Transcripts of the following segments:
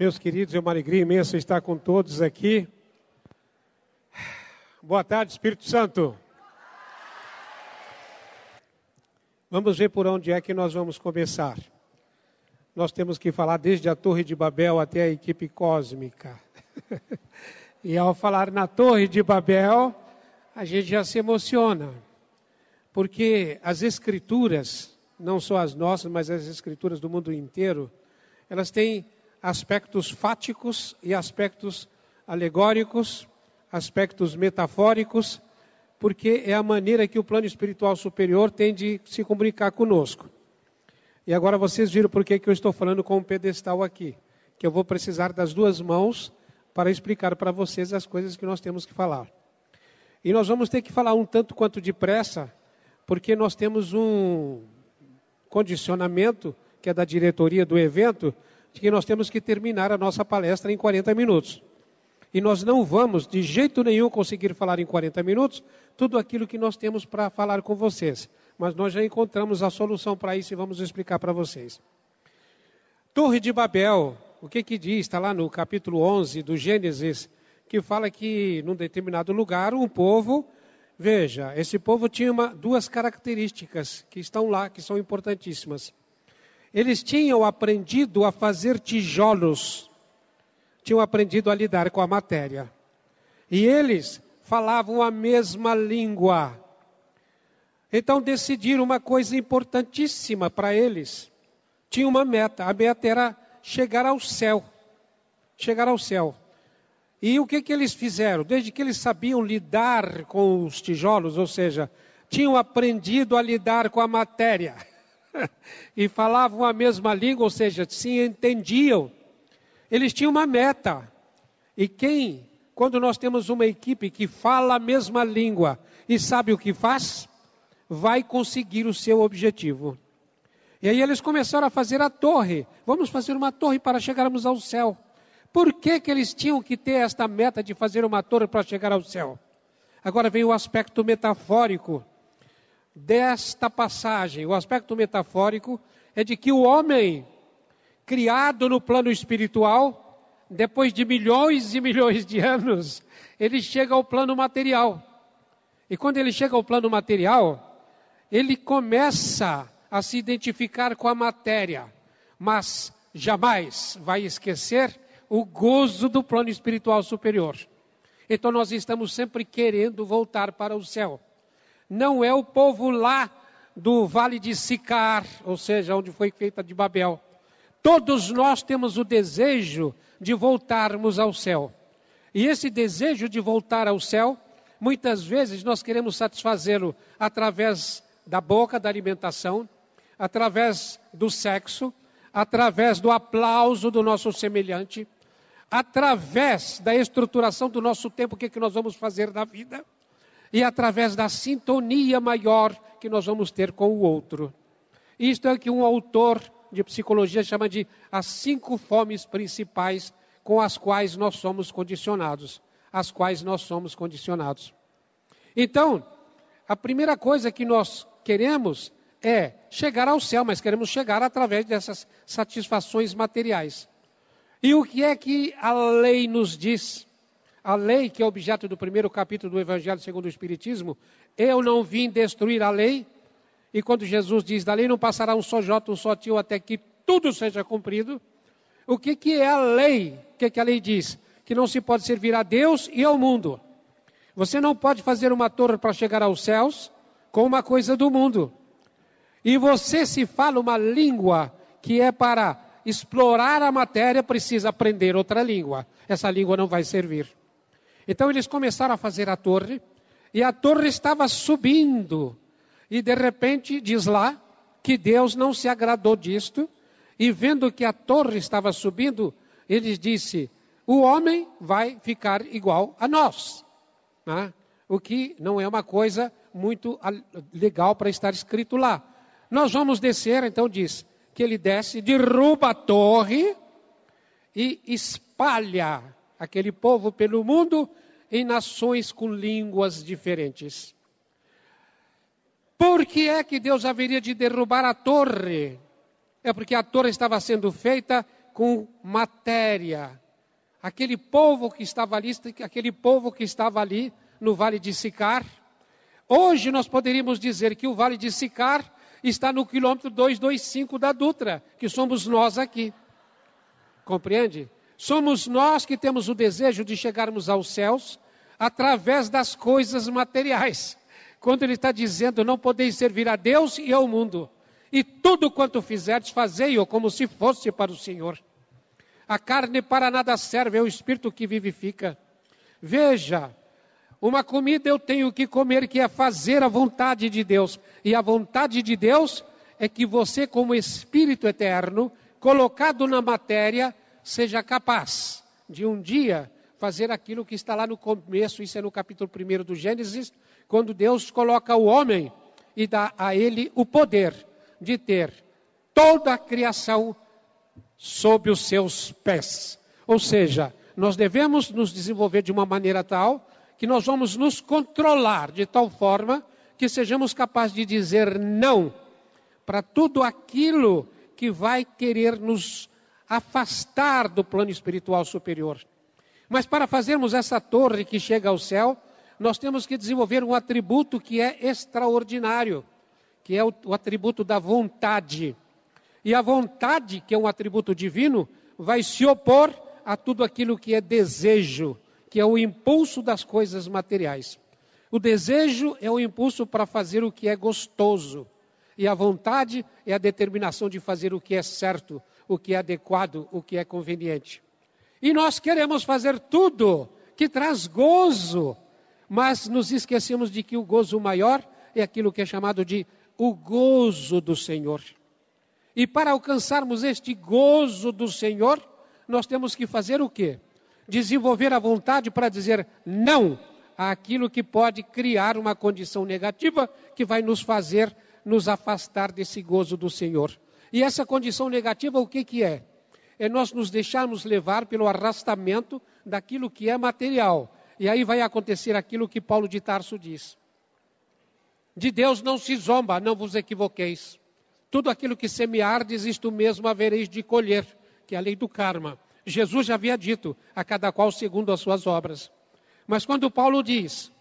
Meus queridos, é uma alegria imensa estar com todos aqui. Boa tarde, Espírito Santo. Vamos ver por onde é que nós vamos começar. Nós temos que falar desde a Torre de Babel até a equipe cósmica. e ao falar na Torre de Babel, a gente já se emociona. Porque as escrituras, não só as nossas, mas as escrituras do mundo inteiro, elas têm aspectos fáticos e aspectos alegóricos, aspectos metafóricos, porque é a maneira que o plano espiritual superior tem de se comunicar conosco. E agora vocês viram por que eu estou falando com um pedestal aqui, que eu vou precisar das duas mãos para explicar para vocês as coisas que nós temos que falar. E nós vamos ter que falar um tanto quanto depressa, porque nós temos um condicionamento, que é da diretoria do evento, de que nós temos que terminar a nossa palestra em 40 minutos. E nós não vamos, de jeito nenhum, conseguir falar em 40 minutos tudo aquilo que nós temos para falar com vocês. Mas nós já encontramos a solução para isso e vamos explicar para vocês. Torre de Babel, o que que diz? Está lá no capítulo 11 do Gênesis, que fala que num determinado lugar um povo, veja, esse povo tinha uma, duas características que estão lá, que são importantíssimas. Eles tinham aprendido a fazer tijolos, tinham aprendido a lidar com a matéria. E eles falavam a mesma língua. Então decidiram uma coisa importantíssima para eles. Tinha uma meta, a meta era chegar ao céu. Chegar ao céu. E o que, que eles fizeram? Desde que eles sabiam lidar com os tijolos, ou seja, tinham aprendido a lidar com a matéria e falavam a mesma língua, ou seja, se entendiam. Eles tinham uma meta. E quem, quando nós temos uma equipe que fala a mesma língua e sabe o que faz, vai conseguir o seu objetivo. E aí eles começaram a fazer a torre. Vamos fazer uma torre para chegarmos ao céu. Por que, que eles tinham que ter esta meta de fazer uma torre para chegar ao céu? Agora vem o aspecto metafórico desta passagem, o aspecto metafórico, é de que o homem, criado no plano espiritual, depois de milhões e milhões de anos, ele chega ao plano material. E quando ele chega ao plano material, ele começa a se identificar com a matéria, mas jamais vai esquecer o gozo do plano espiritual superior. Então nós estamos sempre querendo voltar para o céu não é o povo lá do vale de Sicar, ou seja, onde foi feita de Babel. Todos nós temos o desejo de voltarmos ao céu. E esse desejo de voltar ao céu, muitas vezes nós queremos satisfazê-lo através da boca, da alimentação, através do sexo, através do aplauso do nosso semelhante, através da estruturação do nosso tempo, o que, é que nós vamos fazer na vida e através da sintonia maior que nós vamos ter com o outro. Isto é que um autor de psicologia chama de as cinco fomes principais com as quais nós somos condicionados, as quais nós somos condicionados. Então, a primeira coisa que nós queremos é chegar ao céu, mas queremos chegar através dessas satisfações materiais. E o que é que a lei nos diz? A lei, que é objeto do primeiro capítulo do Evangelho segundo o Espiritismo, eu não vim destruir a lei, e quando Jesus diz, da lei não passará um só jota, um só tio, até que tudo seja cumprido, o que, que é a lei? O que, que a lei diz? Que não se pode servir a Deus e ao mundo. Você não pode fazer uma torre para chegar aos céus com uma coisa do mundo. E você se fala uma língua que é para explorar a matéria, precisa aprender outra língua. Essa língua não vai servir. Então eles começaram a fazer a torre, e a torre estava subindo. E de repente diz lá que Deus não se agradou disto, e vendo que a torre estava subindo, ele disse: o homem vai ficar igual a nós. Né? O que não é uma coisa muito legal para estar escrito lá. Nós vamos descer, então diz que ele desce, derruba a torre e espalha aquele povo pelo mundo em nações com línguas diferentes. Por que é que Deus haveria de derrubar a torre? É porque a torre estava sendo feita com matéria. Aquele povo que estava ali, aquele povo que estava ali no Vale de Sicar. Hoje nós poderíamos dizer que o Vale de Sicar está no quilômetro 225 da Dutra, que somos nós aqui. Compreende? Somos nós que temos o desejo de chegarmos aos céus através das coisas materiais. Quando ele está dizendo, não podeis servir a Deus e ao mundo. E tudo quanto fizerdes, fazei-o como se fosse para o Senhor. A carne para nada serve, é o Espírito que vivifica. Veja, uma comida eu tenho que comer, que é fazer a vontade de Deus. E a vontade de Deus é que você, como Espírito eterno, colocado na matéria, seja capaz de um dia fazer aquilo que está lá no começo, isso é no capítulo 1 do Gênesis, quando Deus coloca o homem e dá a ele o poder de ter toda a criação sob os seus pés. Ou seja, nós devemos nos desenvolver de uma maneira tal que nós vamos nos controlar de tal forma que sejamos capazes de dizer não para tudo aquilo que vai querer nos afastar do plano espiritual superior. Mas para fazermos essa torre que chega ao céu, nós temos que desenvolver um atributo que é extraordinário, que é o, o atributo da vontade. E a vontade, que é um atributo divino, vai se opor a tudo aquilo que é desejo, que é o impulso das coisas materiais. O desejo é o impulso para fazer o que é gostoso. E a vontade é a determinação de fazer o que é certo, o que é adequado, o que é conveniente. E nós queremos fazer tudo que traz gozo, mas nos esquecemos de que o gozo maior é aquilo que é chamado de o gozo do Senhor. E para alcançarmos este gozo do Senhor, nós temos que fazer o quê? Desenvolver a vontade para dizer não àquilo que pode criar uma condição negativa que vai nos fazer nos afastar desse gozo do Senhor. E essa condição negativa, o que, que é? É nós nos deixarmos levar pelo arrastamento daquilo que é material. E aí vai acontecer aquilo que Paulo de Tarso diz. De Deus não se zomba, não vos equivoqueis. Tudo aquilo que semeardes, isto mesmo havereis de colher, que é a lei do karma. Jesus já havia dito, a cada qual segundo as suas obras. Mas quando Paulo diz,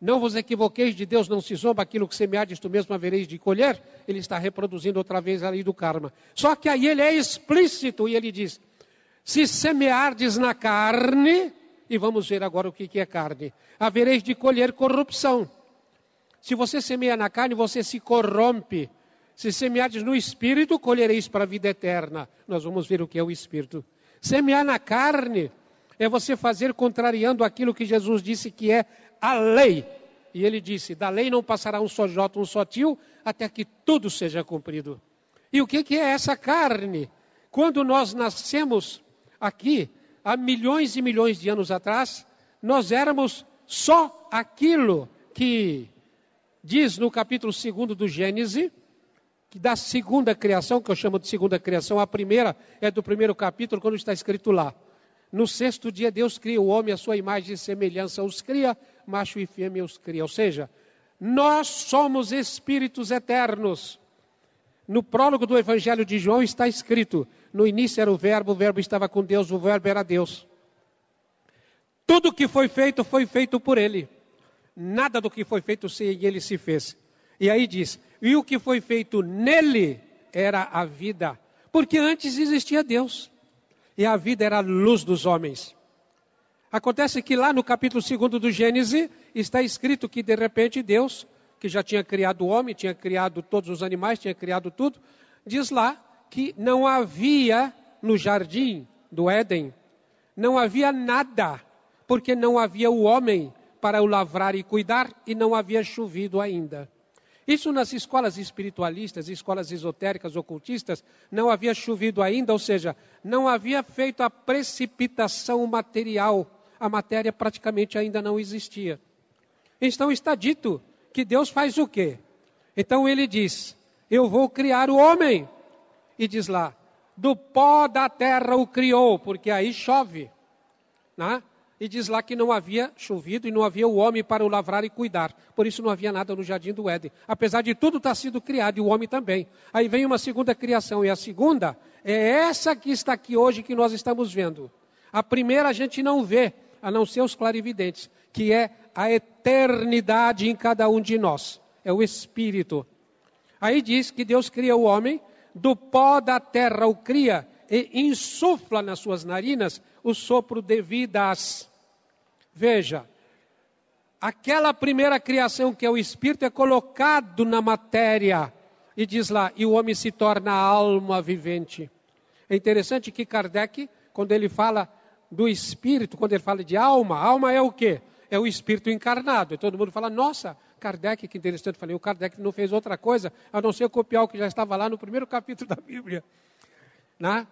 não vos equivoqueis, de Deus não se zomba, aquilo que semeardes, tu mesmo havereis de colher. Ele está reproduzindo outra vez a lei do karma. Só que aí ele é explícito e ele diz: se semeardes na carne, e vamos ver agora o que é carne, havereis de colher corrupção. Se você semeia na carne, você se corrompe. Se semeardes no espírito, colhereis para a vida eterna. Nós vamos ver o que é o espírito. Semear na carne é você fazer contrariando aquilo que Jesus disse que é a lei. E ele disse: da lei não passará um só jota, um só tio, até que tudo seja cumprido. E o que, que é essa carne? Quando nós nascemos aqui, há milhões e milhões de anos atrás, nós éramos só aquilo que diz no capítulo 2 do Gênesis, que da segunda criação, que eu chamo de segunda criação, a primeira é do primeiro capítulo, quando está escrito lá. No sexto dia, Deus cria o homem à sua imagem e semelhança, os cria, macho e fêmea os cria. Ou seja, nós somos espíritos eternos. No prólogo do Evangelho de João está escrito: no início era o Verbo, o Verbo estava com Deus, o Verbo era Deus. Tudo que foi feito foi feito por Ele. Nada do que foi feito sem Ele se fez. E aí diz: e o que foi feito nele era a vida, porque antes existia Deus e a vida era a luz dos homens. Acontece que lá no capítulo 2 do Gênesis está escrito que de repente Deus, que já tinha criado o homem, tinha criado todos os animais, tinha criado tudo, diz lá que não havia no jardim do Éden, não havia nada, porque não havia o homem para o lavrar e cuidar e não havia chovido ainda. Isso nas escolas espiritualistas, escolas esotéricas, ocultistas, não havia chovido ainda, ou seja, não havia feito a precipitação material. A matéria praticamente ainda não existia. Então está dito que Deus faz o quê? Então ele diz: Eu vou criar o homem. E diz lá: Do pó da terra o criou, porque aí chove. Né? E diz lá que não havia chovido e não havia o homem para o lavrar e cuidar. Por isso não havia nada no jardim do Éden. Apesar de tudo estar sido criado e o homem também. Aí vem uma segunda criação. E a segunda é essa que está aqui hoje que nós estamos vendo. A primeira a gente não vê, a não ser os clarividentes, que é a eternidade em cada um de nós. É o Espírito. Aí diz que Deus cria o homem, do pó da terra o cria e insufla nas suas narinas o sopro de vidas. Veja, aquela primeira criação que é o espírito é colocado na matéria e diz lá, e o homem se torna alma vivente. É interessante que Kardec, quando ele fala do espírito, quando ele fala de alma, alma é o quê? É o espírito encarnado. E todo mundo fala, nossa, Kardec, que interessante, falei, o Kardec não fez outra coisa a não ser copiar o que já estava lá no primeiro capítulo da Bíblia. Né?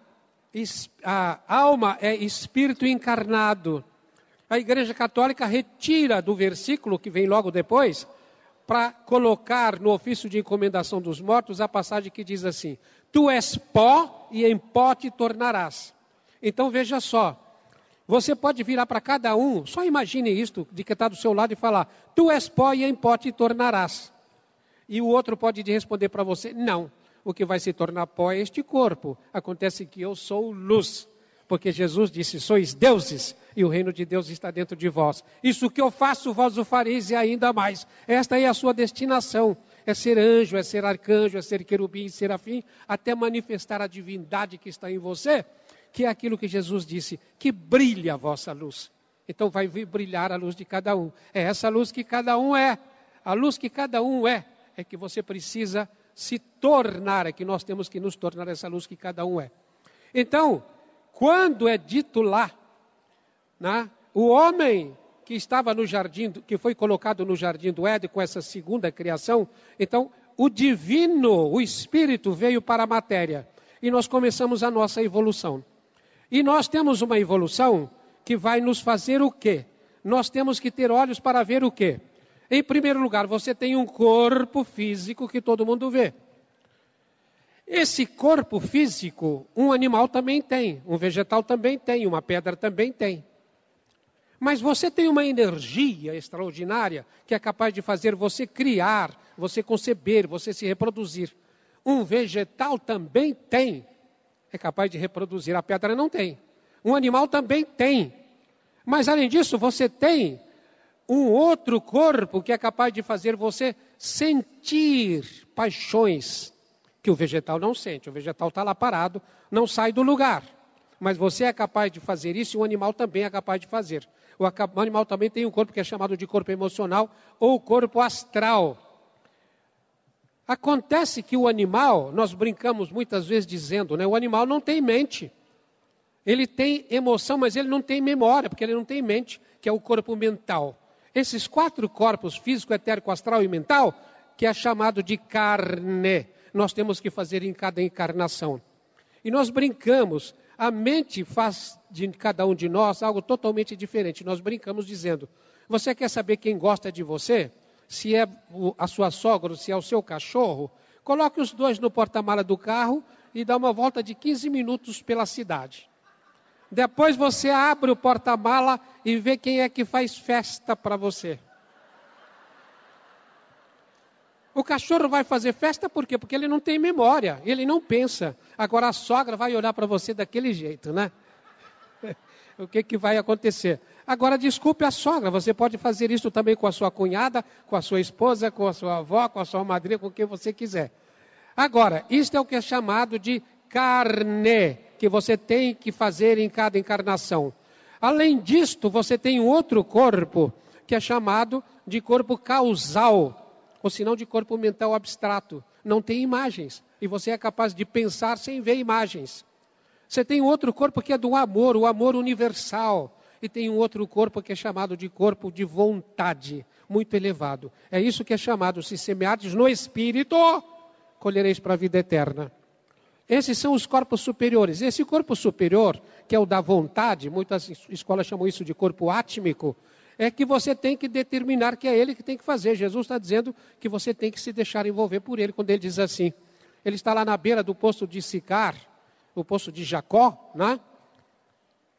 a alma é espírito encarnado. A Igreja Católica retira do versículo que vem logo depois, para colocar no ofício de encomendação dos mortos a passagem que diz assim: Tu és pó e em pó te tornarás. Então veja só, você pode virar para cada um, só imagine isto, de que está do seu lado e falar: Tu és pó e em pó te tornarás. E o outro pode responder para você: Não, o que vai se tornar pó é este corpo. Acontece que eu sou luz, porque Jesus disse: sois deuses e o reino de Deus está dentro de vós. Isso que eu faço, vós o fareis e ainda mais. Esta é a sua destinação. É ser anjo, é ser arcanjo, é ser querubim, serafim, até manifestar a divindade que está em você, que é aquilo que Jesus disse, que brilha a vossa luz. Então vai brilhar a luz de cada um. É essa luz que cada um é. A luz que cada um é, é que você precisa se tornar, é que nós temos que nos tornar essa luz que cada um é. Então, quando é dito lá, né, o homem que estava no jardim, que foi colocado no jardim do Éden com essa segunda criação, então o divino, o espírito veio para a matéria e nós começamos a nossa evolução. E nós temos uma evolução que vai nos fazer o quê? Nós temos que ter olhos para ver o quê? Em primeiro lugar, você tem um corpo físico que todo mundo vê. Esse corpo físico, um animal também tem, um vegetal também tem, uma pedra também tem. Mas você tem uma energia extraordinária que é capaz de fazer você criar, você conceber, você se reproduzir. Um vegetal também tem, é capaz de reproduzir, a pedra não tem. Um animal também tem. Mas além disso, você tem um outro corpo que é capaz de fazer você sentir paixões que o vegetal não sente. O vegetal está lá parado, não sai do lugar. Mas você é capaz de fazer isso e o animal também é capaz de fazer. O animal também tem um corpo que é chamado de corpo emocional ou corpo astral. Acontece que o animal, nós brincamos muitas vezes dizendo, né, o animal não tem mente. Ele tem emoção, mas ele não tem memória, porque ele não tem mente, que é o corpo mental. Esses quatro corpos, físico, etérico, astral e mental, que é chamado de carne, nós temos que fazer em cada encarnação. E nós brincamos, a mente faz de cada um de nós algo totalmente diferente. Nós brincamos dizendo: você quer saber quem gosta de você? Se é a sua sogra, se é o seu cachorro, coloque os dois no porta-mala do carro e dá uma volta de 15 minutos pela cidade. Depois você abre o porta-mala e vê quem é que faz festa para você. O cachorro vai fazer festa por quê? Porque ele não tem memória, ele não pensa. Agora a sogra vai olhar para você daquele jeito, né? O que, que vai acontecer? Agora, desculpe a sogra, você pode fazer isso também com a sua cunhada, com a sua esposa, com a sua avó, com a sua madrinha, com quem você quiser. Agora, isto é o que é chamado de carne que você tem que fazer em cada encarnação. Além disto, você tem outro corpo que é chamado de corpo causal, ou senão de corpo mental abstrato. Não tem imagens. E você é capaz de pensar sem ver imagens. Você tem outro corpo que é do amor, o amor universal. E tem um outro corpo que é chamado de corpo de vontade, muito elevado. É isso que é chamado, se semeardes no espírito, colhereis para a vida eterna. Esses são os corpos superiores. Esse corpo superior, que é o da vontade, muitas escolas chamam isso de corpo átmico, é que você tem que determinar que é ele que tem que fazer. Jesus está dizendo que você tem que se deixar envolver por ele, quando ele diz assim. Ele está lá na beira do poço de Sicar, o poço de Jacó, né?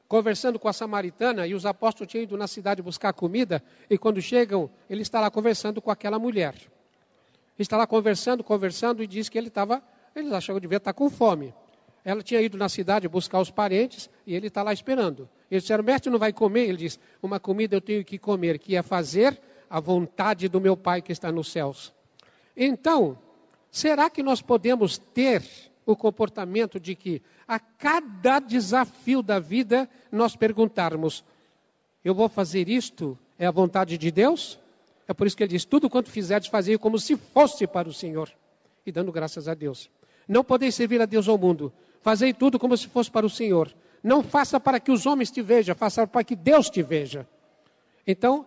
conversando com a samaritana e os apóstolos tinham ido na cidade buscar comida e quando chegam, ele está lá conversando com aquela mulher. Está lá conversando, conversando e diz que ele estava, eles achavam que devia estar com fome. Ela tinha ido na cidade buscar os parentes e ele está lá esperando. Eles disseram, mestre, não vai comer? Ele diz, uma comida eu tenho que comer, que é fazer a vontade do meu Pai que está nos céus. Então, será que nós podemos ter o comportamento de que a cada desafio da vida nós perguntarmos: eu vou fazer isto? É a vontade de Deus? É por isso que ele diz: tudo quanto fizerdes, fazei como se fosse para o Senhor. E dando graças a Deus. Não podeis servir a Deus ao mundo. Fazei tudo como se fosse para o Senhor. Não faça para que os homens te vejam, faça para que Deus te veja. Então,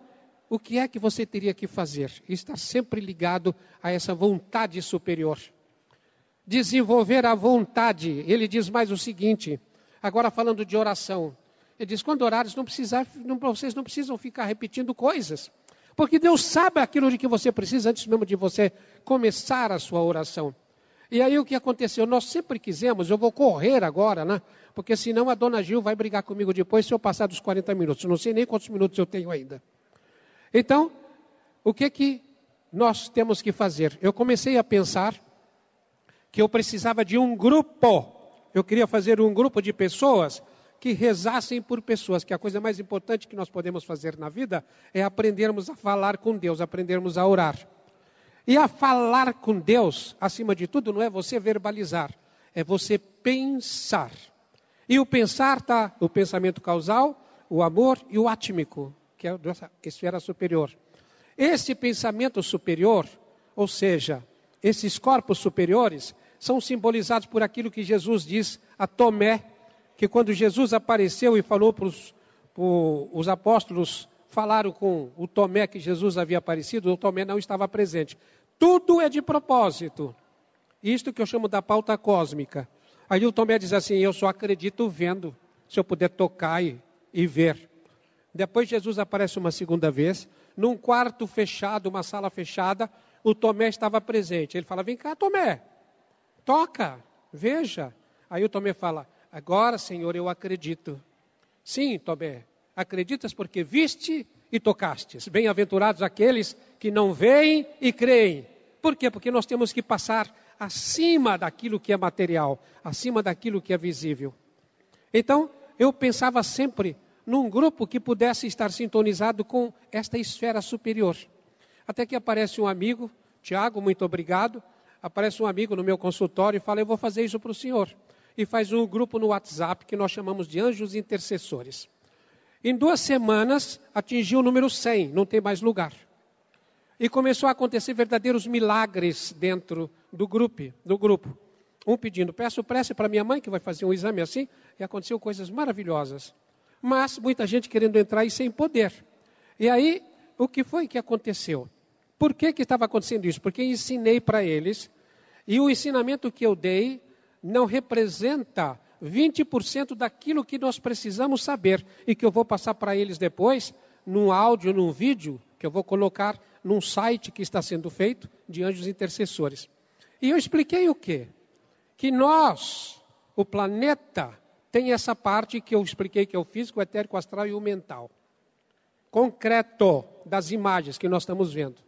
o que é que você teria que fazer? Estar sempre ligado a essa vontade superior desenvolver a vontade. Ele diz mais o seguinte, agora falando de oração. Ele diz: quando orares, não precisar, não, vocês não precisam ficar repetindo coisas. Porque Deus sabe aquilo de que você precisa antes mesmo de você começar a sua oração. E aí o que aconteceu? Nós sempre quisemos, eu vou correr agora, né? Porque senão a dona Gil vai brigar comigo depois se eu passar dos 40 minutos. Não sei nem quantos minutos eu tenho ainda. Então, o que que nós temos que fazer? Eu comecei a pensar que eu precisava de um grupo. Eu queria fazer um grupo de pessoas que rezassem por pessoas, que a coisa mais importante que nós podemos fazer na vida é aprendermos a falar com Deus, aprendermos a orar. E a falar com Deus, acima de tudo, não é você verbalizar, é você pensar. E o pensar está o pensamento causal, o amor e o átmico, que é a esfera superior. Esse pensamento superior, ou seja, esses corpos superiores, são simbolizados por aquilo que Jesus diz a Tomé, que quando Jesus apareceu e falou para os, os apóstolos, falaram com o Tomé que Jesus havia aparecido, o Tomé não estava presente. Tudo é de propósito. Isto que eu chamo da pauta cósmica. Aí o Tomé diz assim: Eu só acredito vendo, se eu puder tocar e, e ver. Depois Jesus aparece uma segunda vez, num quarto fechado, uma sala fechada, o Tomé estava presente. Ele fala: Vem cá, Tomé, Toca, veja. Aí o Tomé fala: Agora, Senhor, eu acredito. Sim, Tomé, acreditas porque viste e tocastes. Bem-aventurados aqueles que não veem e creem. Por quê? Porque nós temos que passar acima daquilo que é material, acima daquilo que é visível. Então, eu pensava sempre num grupo que pudesse estar sintonizado com esta esfera superior. Até que aparece um amigo, Tiago, muito obrigado, aparece um amigo no meu consultório e fala: Eu vou fazer isso para o senhor. E faz um grupo no WhatsApp que nós chamamos de Anjos Intercessores. Em duas semanas atingiu o número 100, não tem mais lugar. E começou a acontecer verdadeiros milagres dentro do grupo, do grupo. Um pedindo, peço prece para minha mãe que vai fazer um exame assim, e aconteceu coisas maravilhosas. Mas muita gente querendo entrar e sem poder. E aí, o que foi que aconteceu? Por que, que estava acontecendo isso? Porque ensinei para eles, e o ensinamento que eu dei não representa 20% daquilo que nós precisamos saber e que eu vou passar para eles depois, num áudio, num vídeo, que eu vou colocar num site que está sendo feito de anjos intercessores. E eu expliquei o quê? Que nós, o planeta, tem essa parte que eu expliquei que é o físico, o etérico, o astral e o mental. Concreto das imagens que nós estamos vendo.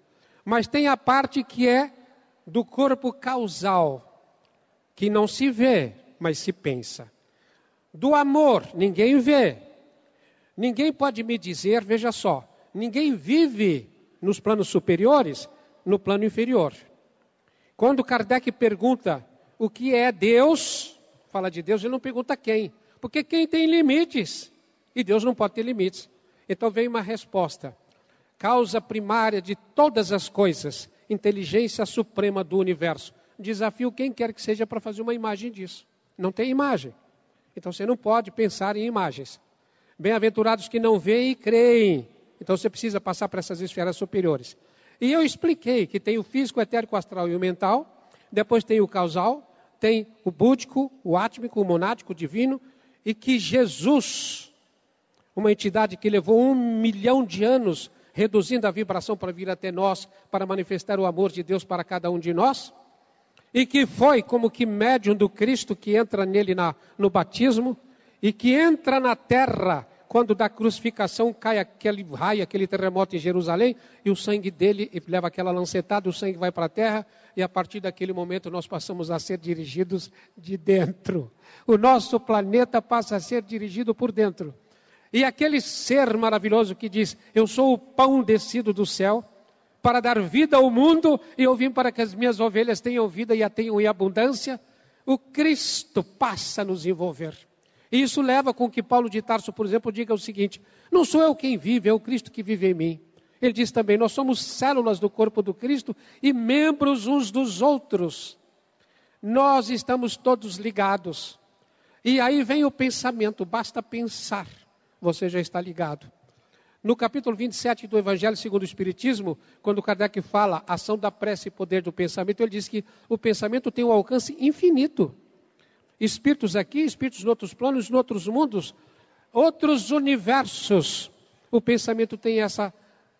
Mas tem a parte que é do corpo causal, que não se vê, mas se pensa. Do amor, ninguém vê. Ninguém pode me dizer, veja só, ninguém vive nos planos superiores, no plano inferior. Quando Kardec pergunta o que é Deus, fala de Deus, ele não pergunta quem, porque quem tem limites e Deus não pode ter limites. Então vem uma resposta causa primária de todas as coisas, inteligência suprema do universo. Desafio quem quer que seja para fazer uma imagem disso. Não tem imagem. Então você não pode pensar em imagens. Bem-aventurados que não veem e creem. Então você precisa passar para essas esferas superiores. E eu expliquei que tem o físico, etérico, astral e o mental. Depois tem o causal, tem o búdico, o átmico, o monádico, o divino. E que Jesus, uma entidade que levou um milhão de anos reduzindo a vibração para vir até nós, para manifestar o amor de Deus para cada um de nós, e que foi como que médium do Cristo que entra nele na, no batismo, e que entra na terra quando da crucificação cai aquele raio, aquele terremoto em Jerusalém, e o sangue dele leva aquela lancetada, o sangue vai para a terra, e a partir daquele momento nós passamos a ser dirigidos de dentro. O nosso planeta passa a ser dirigido por dentro. E aquele ser maravilhoso que diz: Eu sou o pão descido do céu, para dar vida ao mundo, e eu vim para que as minhas ovelhas tenham vida e a tenham em abundância. O Cristo passa a nos envolver. E isso leva com que Paulo de Tarso, por exemplo, diga o seguinte: Não sou eu quem vive, é o Cristo que vive em mim. Ele diz também: Nós somos células do corpo do Cristo e membros uns dos outros. Nós estamos todos ligados. E aí vem o pensamento, basta pensar, você já está ligado. No capítulo 27 do Evangelho segundo o Espiritismo, quando Kardec fala ação da prece e poder do pensamento, ele diz que o pensamento tem um alcance infinito espíritos aqui, espíritos em outros planos, em outros mundos, outros universos. O pensamento tem essa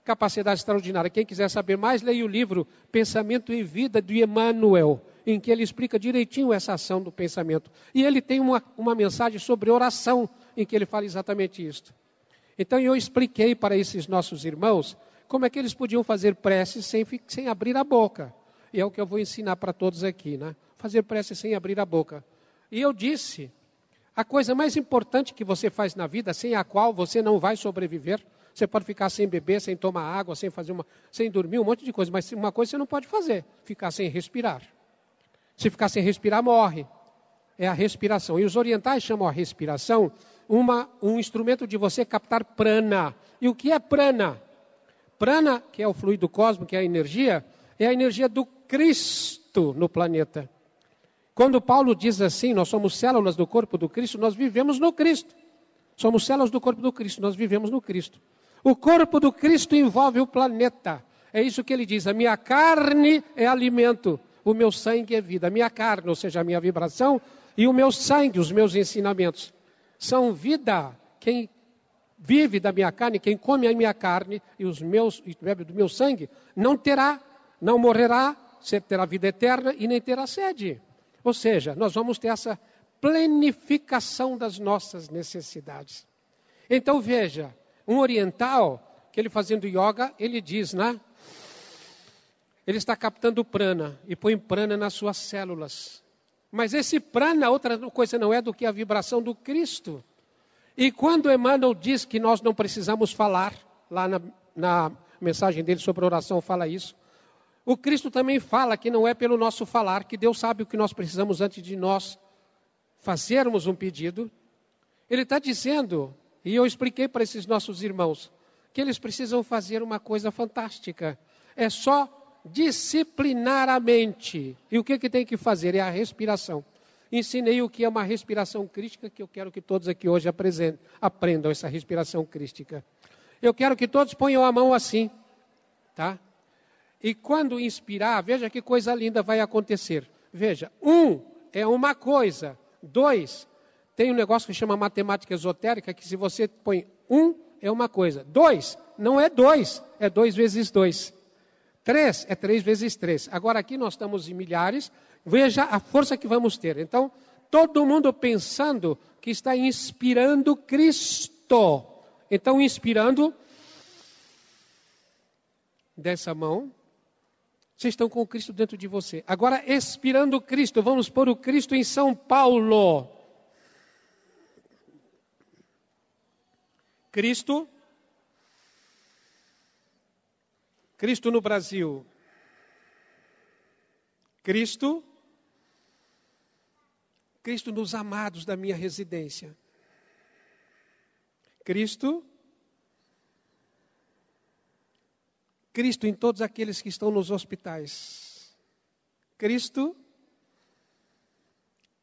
capacidade extraordinária. Quem quiser saber mais, leia o livro Pensamento e Vida de Emmanuel, em que ele explica direitinho essa ação do pensamento. E ele tem uma, uma mensagem sobre oração, em que ele fala exatamente isso. Então eu expliquei para esses nossos irmãos como é que eles podiam fazer preces sem, sem abrir a boca. E é o que eu vou ensinar para todos aqui, né? Fazer prece sem abrir a boca. E eu disse: a coisa mais importante que você faz na vida, sem a qual você não vai sobreviver, você pode ficar sem beber, sem tomar água, sem fazer uma, sem dormir, um monte de coisa, mas uma coisa você não pode fazer: ficar sem respirar. Se ficar sem respirar, morre. É a respiração. E os orientais chamam a respiração uma, um instrumento de você captar prana. E o que é prana? Prana, que é o fluido cósmico, que é a energia, é a energia do Cristo no planeta. Quando Paulo diz assim, nós somos células do corpo do Cristo, nós vivemos no Cristo. Somos células do corpo do Cristo, nós vivemos no Cristo. O corpo do Cristo envolve o planeta. É isso que ele diz: a minha carne é alimento, o meu sangue é vida. A minha carne, ou seja, a minha vibração, e o meu sangue, os meus ensinamentos, são vida. Quem vive da minha carne, quem come a minha carne e os meus e bebe do meu sangue, não terá, não morrerá, terá vida eterna e nem terá sede. Ou seja, nós vamos ter essa planificação das nossas necessidades. Então veja, um oriental, que ele fazendo yoga, ele diz, né? Ele está captando prana e põe prana nas suas células. Mas esse prana, outra coisa não é do que a vibração do Cristo. E quando Emmanuel diz que nós não precisamos falar, lá na, na mensagem dele sobre oração fala isso, o Cristo também fala que não é pelo nosso falar, que Deus sabe o que nós precisamos antes de nós fazermos um pedido. Ele está dizendo, e eu expliquei para esses nossos irmãos, que eles precisam fazer uma coisa fantástica. É só disciplinar a mente. E o que, que tem que fazer? É a respiração. Ensinei o que é uma respiração crística, que eu quero que todos aqui hoje aprendam essa respiração crística. Eu quero que todos ponham a mão assim, tá? E quando inspirar, veja que coisa linda vai acontecer. Veja, um é uma coisa, dois, tem um negócio que chama matemática esotérica, que se você põe um, é uma coisa. Dois, não é dois, é dois vezes dois. Três é três vezes três. Agora aqui nós estamos em milhares, veja a força que vamos ter. Então, todo mundo pensando que está inspirando Cristo. Então, inspirando dessa mão, vocês estão com Cristo dentro de você. Agora, expirando Cristo, vamos pôr o Cristo em São Paulo. Cristo. Cristo no Brasil. Cristo. Cristo nos amados da minha residência. Cristo Cristo em todos aqueles que estão nos hospitais. Cristo,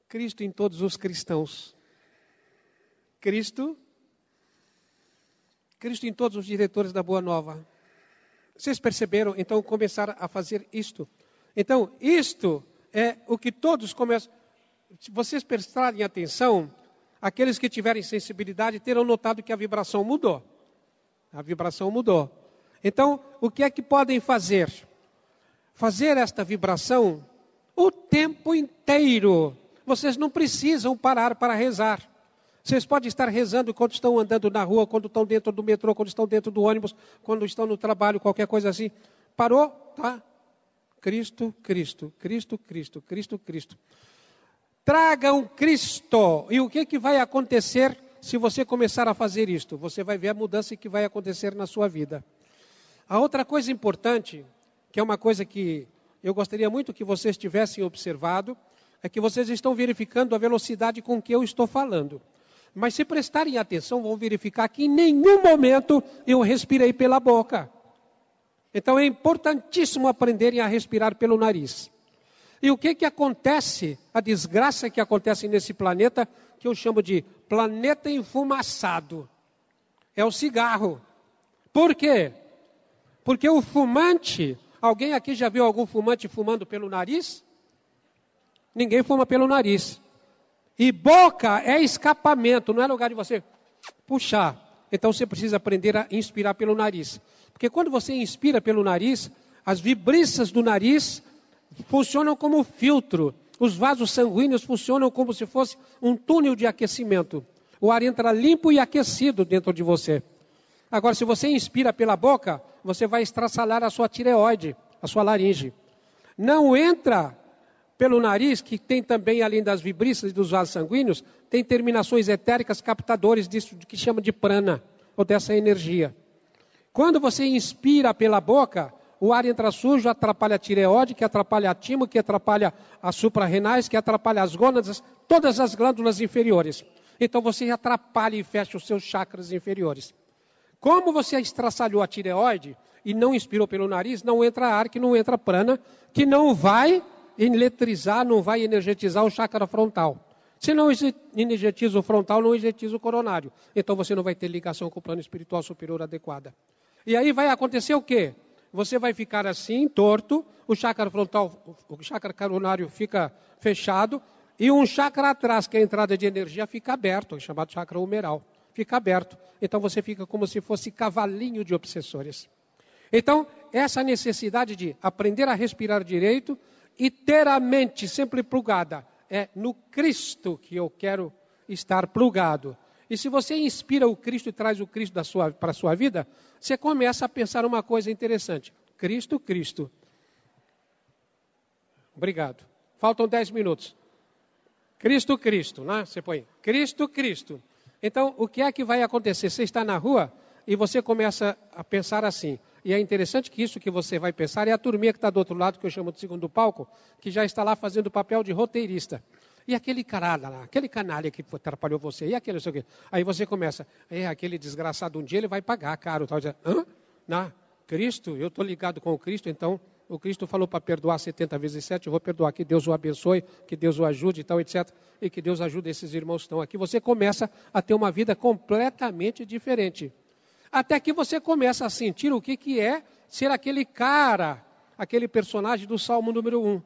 Cristo em todos os cristãos. Cristo, Cristo em todos os diretores da Boa Nova. Vocês perceberam? Então começaram a fazer isto. Então, isto é o que todos começam. Se vocês prestarem atenção, aqueles que tiverem sensibilidade terão notado que a vibração mudou. A vibração mudou. Então, o que é que podem fazer? Fazer esta vibração o tempo inteiro. Vocês não precisam parar para rezar. Vocês podem estar rezando quando estão andando na rua, quando estão dentro do metrô, quando estão dentro do ônibus, quando estão no trabalho, qualquer coisa assim. Parou? Tá? Cristo, Cristo, Cristo, Cristo, Cristo, Cristo. Tragam Cristo. E o que, que vai acontecer se você começar a fazer isto? Você vai ver a mudança que vai acontecer na sua vida. A outra coisa importante, que é uma coisa que eu gostaria muito que vocês tivessem observado, é que vocês estão verificando a velocidade com que eu estou falando. Mas se prestarem atenção, vão verificar que em nenhum momento eu respirei pela boca. Então é importantíssimo aprenderem a respirar pelo nariz. E o que, que acontece, a desgraça que acontece nesse planeta, que eu chamo de planeta enfumaçado, é o cigarro. Por quê? Porque o fumante, alguém aqui já viu algum fumante fumando pelo nariz? Ninguém fuma pelo nariz. E boca é escapamento, não é lugar de você puxar. Então você precisa aprender a inspirar pelo nariz. Porque quando você inspira pelo nariz, as vibriças do nariz funcionam como filtro. Os vasos sanguíneos funcionam como se fosse um túnel de aquecimento. O ar entra limpo e aquecido dentro de você. Agora, se você inspira pela boca, você vai estraçalhar a sua tireoide, a sua laringe. Não entra pelo nariz, que tem também, além das vibriças e dos vasos sanguíneos, tem terminações etéricas captadores disso que chama de prana, ou dessa energia. Quando você inspira pela boca, o ar entra sujo, atrapalha a tireoide, que atrapalha a timo, que atrapalha as suprarrenais, que atrapalha as gônadas, todas as glândulas inferiores. Então você atrapalha e fecha os seus chakras inferiores. Como você estraçalhou a tireoide e não inspirou pelo nariz, não entra ar, que não entra prana, que não vai eletrizar, não vai energetizar o chakra frontal. Se não energetiza o frontal, não energetiza o coronário. Então você não vai ter ligação com o plano espiritual superior adequada. E aí vai acontecer o quê? Você vai ficar assim, torto, o chakra frontal, o chakra coronário fica fechado, e um chakra atrás, que é a entrada de energia, fica aberto, chamado chakra humeral. Fica aberto. Então você fica como se fosse cavalinho de obsessores. Então, essa necessidade de aprender a respirar direito, e ter a mente sempre plugada. É no Cristo que eu quero estar plugado. E se você inspira o Cristo e traz o Cristo para a sua vida, você começa a pensar uma coisa interessante. Cristo, Cristo. Obrigado. Faltam dez minutos. Cristo, Cristo, né? Você põe Cristo, Cristo. Então, o que é que vai acontecer? Você está na rua e você começa a pensar assim: e é interessante que isso que você vai pensar é a turminha que está do outro lado, que eu chamo de segundo palco, que já está lá fazendo o papel de roteirista. E aquele caralho lá, aquele canalha que atrapalhou você, e aquele não sei o quê. Aí você começa, é, aquele desgraçado um dia ele vai pagar caro. Tal, dizer, Hã? Na, Cristo, eu estou ligado com o Cristo, então o Cristo falou para perdoar 70 vezes 7, eu vou perdoar, que Deus o abençoe, que Deus o ajude e tal, etc. E que Deus ajude esses irmãos que estão aqui. Você começa a ter uma vida completamente diferente até que você começa a sentir o que, que é ser aquele cara, aquele personagem do Salmo número 1.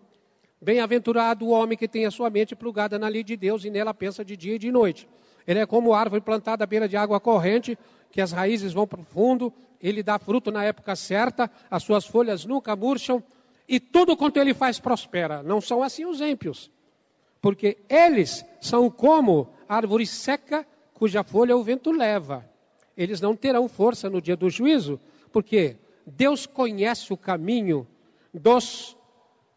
Bem-aventurado o homem que tem a sua mente plugada na lei de Deus e nela pensa de dia e de noite. Ele é como árvore plantada à beira de água corrente, que as raízes vão para o fundo, ele dá fruto na época certa, as suas folhas nunca murcham, e tudo quanto ele faz prospera. Não são assim os ímpios, porque eles são como árvore seca cuja folha o vento leva eles não terão força no dia do juízo, porque Deus conhece o caminho dos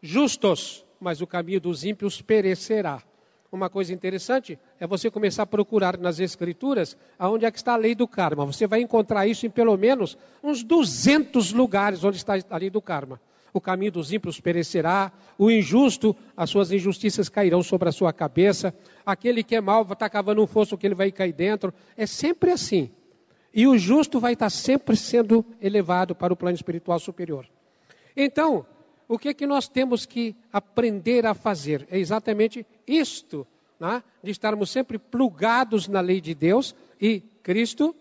justos, mas o caminho dos ímpios perecerá. Uma coisa interessante é você começar a procurar nas escrituras aonde é que está a lei do karma. Você vai encontrar isso em pelo menos uns 200 lugares onde está a lei do karma. O caminho dos ímpios perecerá, o injusto, as suas injustiças cairão sobre a sua cabeça, aquele que é mau está cavando um fosso que ele vai cair dentro. É sempre assim. E o justo vai estar sempre sendo elevado para o plano espiritual superior. Então, o que é que nós temos que aprender a fazer? É exatamente isto, né? de estarmos sempre plugados na lei de Deus e Cristo.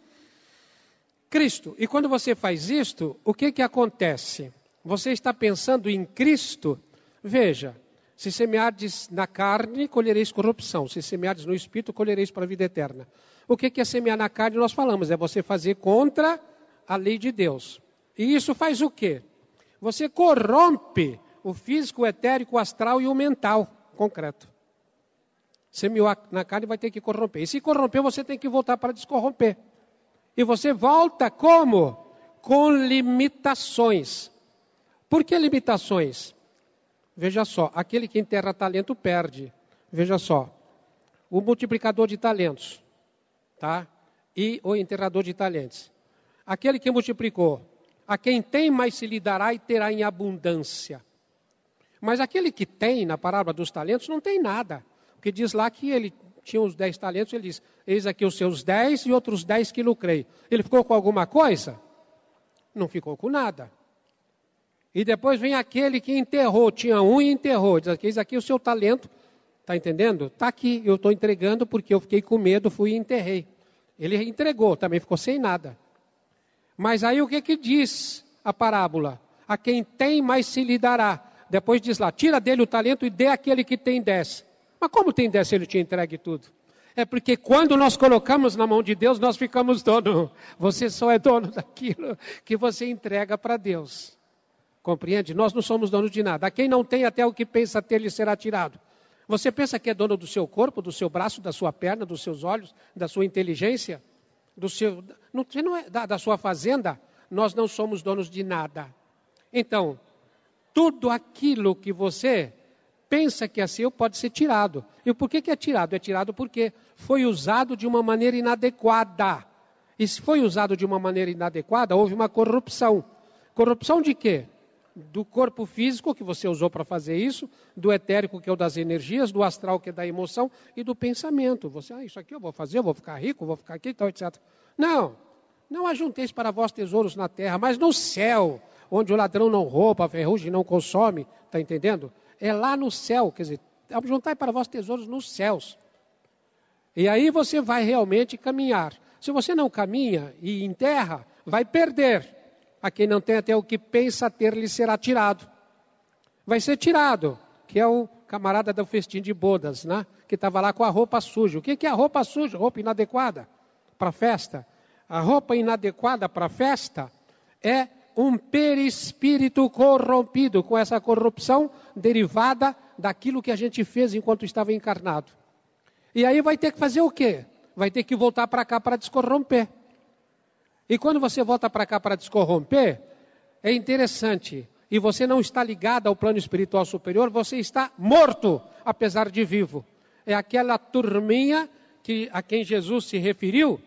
Cristo. E quando você faz isto, o que que acontece? Você está pensando em Cristo? Veja, se semeardes na carne, colhereis corrupção. Se semeardes no espírito, colhereis para a vida eterna. O que é semear na carne? Nós falamos, é você fazer contra a lei de Deus. E isso faz o quê? Você corrompe o físico, o etérico, o astral e o mental concreto. Semeou na carne vai ter que corromper. E se corrompeu, você tem que voltar para descorromper. E você volta como? Com limitações. Por que limitações? Veja só, aquele que enterra talento perde. Veja só, o multiplicador de talentos, tá? E o enterrador de talentos. Aquele que multiplicou, a quem tem mais se lhe dará e terá em abundância. Mas aquele que tem, na parábola dos talentos, não tem nada. Porque diz lá que ele tinha os dez talentos, ele diz, eis aqui os seus dez e outros dez que lucrei. Ele ficou com alguma coisa? Não ficou com nada. E depois vem aquele que enterrou, tinha um e enterrou. Diz aqui, eis aqui o seu talento, está entendendo? Está aqui, eu estou entregando porque eu fiquei com medo, fui e enterrei. Ele entregou, também ficou sem nada. Mas aí o que que diz a parábola? A quem tem, mais se lhe dará. Depois diz lá, tira dele o talento e dê àquele que tem dez. Mas como tem dez se ele te entregue tudo? É porque quando nós colocamos na mão de Deus, nós ficamos dono. Você só é dono daquilo que você entrega para Deus. Compreende? Nós não somos donos de nada. A quem não tem, até o que pensa ter lhe será tirado. Você pensa que é dono do seu corpo, do seu braço, da sua perna, dos seus olhos, da sua inteligência, do seu, não, não é, da, da sua fazenda? Nós não somos donos de nada. Então, tudo aquilo que você pensa que é seu pode ser tirado. E por que, que é tirado? É tirado porque foi usado de uma maneira inadequada. E se foi usado de uma maneira inadequada, houve uma corrupção. Corrupção de quê? Do corpo físico, que você usou para fazer isso, do etérico, que é o das energias, do astral, que é da emoção, e do pensamento. Você, ah, isso aqui eu vou fazer, eu vou ficar rico, vou ficar aqui, tal, etc. Não, não ajunteis para vós tesouros na terra, mas no céu, onde o ladrão não rouba, a ferrugem não consome, está entendendo? É lá no céu, quer dizer, juntai para vós tesouros nos céus. E aí você vai realmente caminhar. Se você não caminha e enterra, vai perder. A quem não tem até o que pensa ter lhe será tirado. Vai ser tirado, que é o camarada do festim de bodas, né? que estava lá com a roupa suja. O que é a roupa suja? Roupa inadequada para festa. A roupa inadequada para festa é um perispírito corrompido, com essa corrupção derivada daquilo que a gente fez enquanto estava encarnado. E aí vai ter que fazer o quê? Vai ter que voltar para cá para descorromper. E quando você volta para cá para descorromper, é interessante. E você não está ligado ao plano espiritual superior, você está morto, apesar de vivo. É aquela turminha que, a quem Jesus se referiu,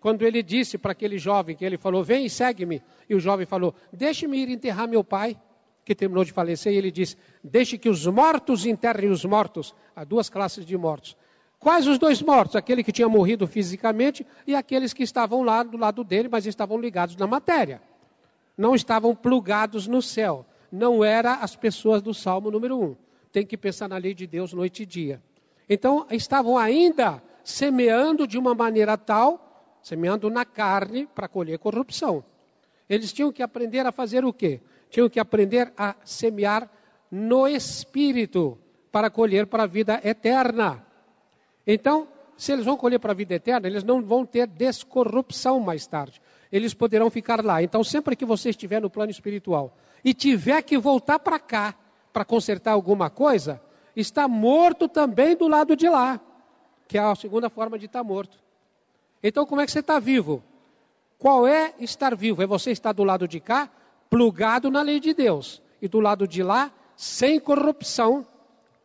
quando ele disse para aquele jovem, que ele falou, vem e segue-me. E o jovem falou, deixe-me ir enterrar meu pai, que terminou de falecer. E ele disse, deixe que os mortos enterrem os mortos. Há duas classes de mortos. Quais os dois mortos? Aquele que tinha morrido fisicamente e aqueles que estavam lá do lado dele, mas estavam ligados na matéria. Não estavam plugados no céu. Não era as pessoas do Salmo número 1. Tem que pensar na lei de Deus noite e dia. Então, estavam ainda semeando de uma maneira tal, semeando na carne para colher corrupção. Eles tinham que aprender a fazer o quê? Tinham que aprender a semear no espírito para colher para a vida eterna. Então, se eles vão colher para a vida eterna, eles não vão ter descorrupção mais tarde. Eles poderão ficar lá. Então, sempre que você estiver no plano espiritual e tiver que voltar para cá para consertar alguma coisa, está morto também do lado de lá, que é a segunda forma de estar morto. Então, como é que você está vivo? Qual é estar vivo? É você estar do lado de cá, plugado na lei de Deus, e do lado de lá, sem corrupção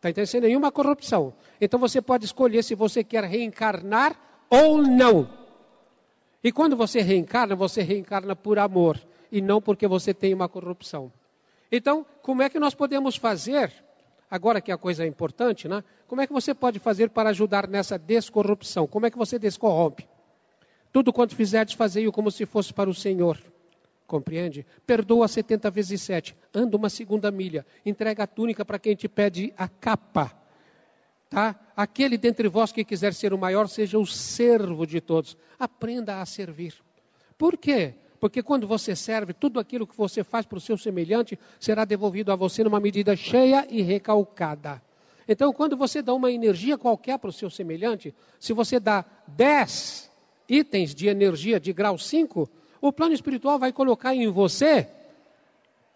Está entendendo? Sem nenhuma corrupção. Então você pode escolher se você quer reencarnar ou não. E quando você reencarna, você reencarna por amor e não porque você tem uma corrupção. Então, como é que nós podemos fazer, agora que a coisa é importante, né? Como é que você pode fazer para ajudar nessa descorrupção? Como é que você descorrompe? Tudo quanto fizerdes, fazei-o como se fosse para o Senhor. Compreende? Perdoa 70 vezes 7. Anda uma segunda milha. Entrega a túnica para quem te pede a capa. Tá? Aquele dentre vós que quiser ser o maior, seja o servo de todos. Aprenda a servir. Por quê? Porque quando você serve, tudo aquilo que você faz para o seu semelhante será devolvido a você numa medida cheia e recalcada. Então, quando você dá uma energia qualquer para o seu semelhante, se você dá 10 itens de energia de grau 5, o plano espiritual vai colocar em você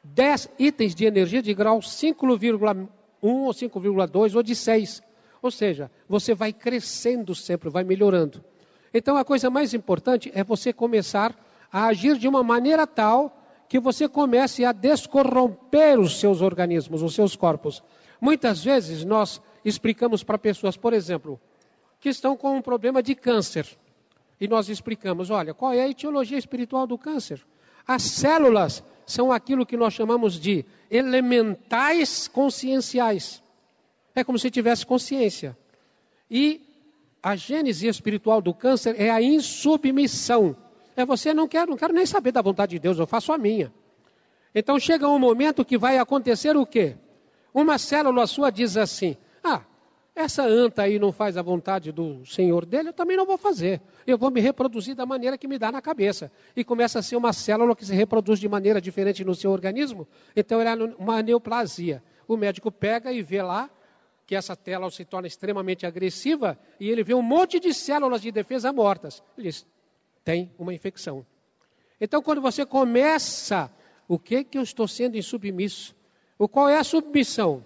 10 itens de energia de grau 5,1 ou 5,2 ou de 6. Ou seja, você vai crescendo sempre, vai melhorando. Então a coisa mais importante é você começar a agir de uma maneira tal que você comece a descorromper os seus organismos, os seus corpos. Muitas vezes nós explicamos para pessoas, por exemplo, que estão com um problema de câncer. E nós explicamos: olha, qual é a etiologia espiritual do câncer? As células são aquilo que nós chamamos de elementais conscienciais. É como se tivesse consciência. E a gênese espiritual do câncer é a insubmissão. É você não quer, não quero nem saber da vontade de Deus, eu faço a minha. Então chega um momento que vai acontecer o quê? Uma célula sua diz assim: "Ah, essa anta aí não faz a vontade do Senhor dele, eu também não vou fazer. Eu vou me reproduzir da maneira que me dá na cabeça. E começa a ser uma célula que se reproduz de maneira diferente no seu organismo, então é uma neoplasia. O médico pega e vê lá que essa tela se torna extremamente agressiva e ele vê um monte de células de defesa mortas. Ele diz: tem uma infecção. Então, quando você começa, o que que eu estou sendo insubmisso? O qual é a submissão?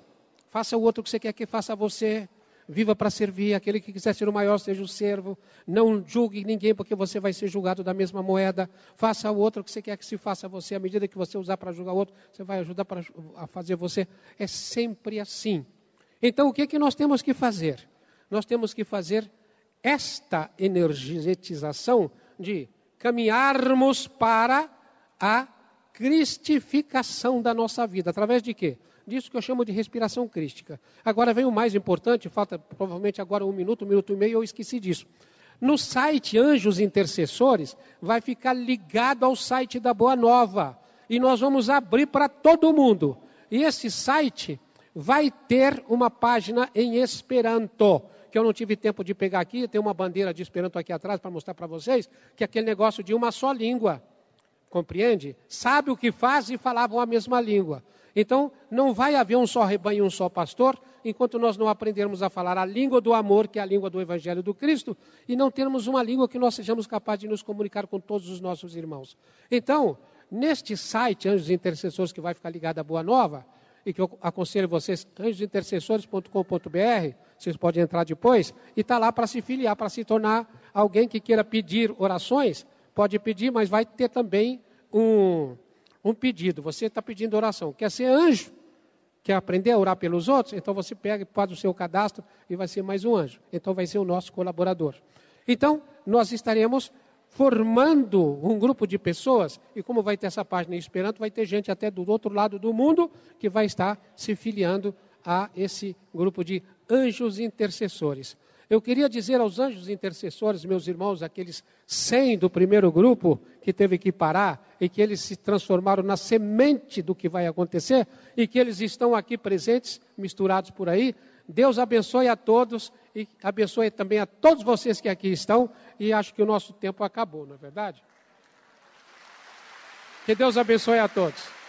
Faça o outro que você quer que faça a você. Viva para servir. Aquele que quiser ser o maior, seja o servo. Não julgue ninguém, porque você vai ser julgado da mesma moeda. Faça o outro que você quer que se faça a você. À medida que você usar para julgar o outro, você vai ajudar para, a fazer você. É sempre assim. Então, o que, que nós temos que fazer? Nós temos que fazer esta energetização de caminharmos para a cristificação da nossa vida. Através de quê? Disso que eu chamo de respiração crística. Agora vem o mais importante, falta provavelmente agora um minuto, um minuto e meio, eu esqueci disso. No site Anjos Intercessores, vai ficar ligado ao site da Boa Nova. E nós vamos abrir para todo mundo. E esse site vai ter uma página em Esperanto, que eu não tive tempo de pegar aqui, tem uma bandeira de Esperanto aqui atrás para mostrar para vocês, que é aquele negócio de uma só língua. Compreende? Sabe o que faz e falavam a mesma língua. Então, não vai haver um só rebanho e um só pastor, enquanto nós não aprendermos a falar a língua do amor, que é a língua do Evangelho do Cristo, e não termos uma língua que nós sejamos capazes de nos comunicar com todos os nossos irmãos. Então, neste site, Anjos Intercessores, que vai ficar ligado à Boa Nova, e que eu aconselho vocês, anjosintercessores.com.br, vocês podem entrar depois, e está lá para se filiar, para se tornar alguém que queira pedir orações, pode pedir, mas vai ter também um, um pedido. Você está pedindo oração, quer ser anjo, quer aprender a orar pelos outros, então você pega e faz o seu cadastro e vai ser mais um anjo. Então vai ser o nosso colaborador. Então, nós estaremos formando um grupo de pessoas, e como vai ter essa página em Esperanto, vai ter gente até do outro lado do mundo que vai estar se filiando a esse grupo de anjos intercessores. Eu queria dizer aos anjos intercessores, meus irmãos, aqueles 100 do primeiro grupo que teve que parar e que eles se transformaram na semente do que vai acontecer e que eles estão aqui presentes, misturados por aí, Deus abençoe a todos e abençoe também a todos vocês que aqui estão. E acho que o nosso tempo acabou, não é verdade? Que Deus abençoe a todos.